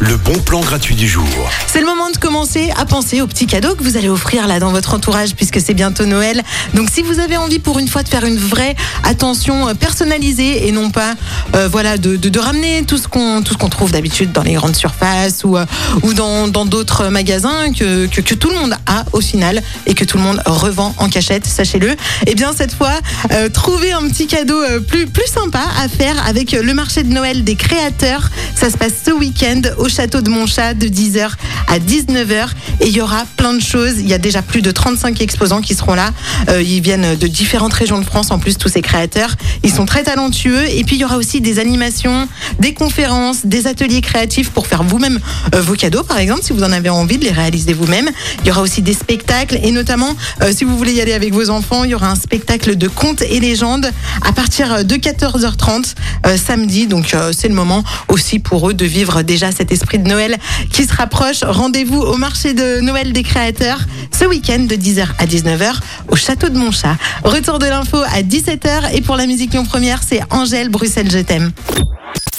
Le bon plan gratuit du jour. C'est le moment de commencer à penser aux petits cadeaux que vous allez offrir là dans votre entourage puisque c'est bientôt Noël. Donc si vous avez envie pour une fois de faire une vraie attention euh, personnalisée et non pas euh, voilà de, ramener tout ce qu'on tout ce qu'on trouve d'habitude dans les grandes surfaces ou euh, ou dans d'autres magasins que, que, tout le monde a au final et que tout le monde revend en cachette, sachez-le. Eh bien cette fois, euh, trouvez un petit cadeau plus plus sympa à faire avec le marché de Noël des créateurs. Ça se passe ce week-end au château de Montchat de 10h à 19h et il y aura plein de choses. Il y a déjà plus de 35 exposants qui seront là. Euh, ils viennent de différentes régions de France en plus tous ces créateurs. Ils sont très talentueux et puis il y aura aussi des animations, des conférences, des ateliers créatifs pour faire vous-même euh, vos cadeaux par exemple si vous en avez envie de les réaliser vous-même. Il y aura aussi des spectacles et notamment euh, si vous voulez y aller avec vos enfants, il y aura un spectacle de contes et légendes à partir de 14h30 euh, samedi. Donc c'est le moment aussi pour eux de vivre déjà cet esprit de Noël qui se rapproche. Rendez-vous au marché de Noël des créateurs ce week-end de 10h à 19h au château de Montchat. Retour de l'info à 17h et pour la musique Lyon Première, c'est Angèle Bruxelles Je t'aime.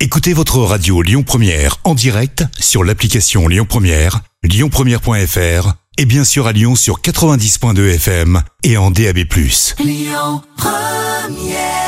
Écoutez votre radio Lyon Première en direct sur l'application Lyon Première, lyonpremière.fr et bien sûr à Lyon sur 90.2 FM et en DAB+. Lyon Première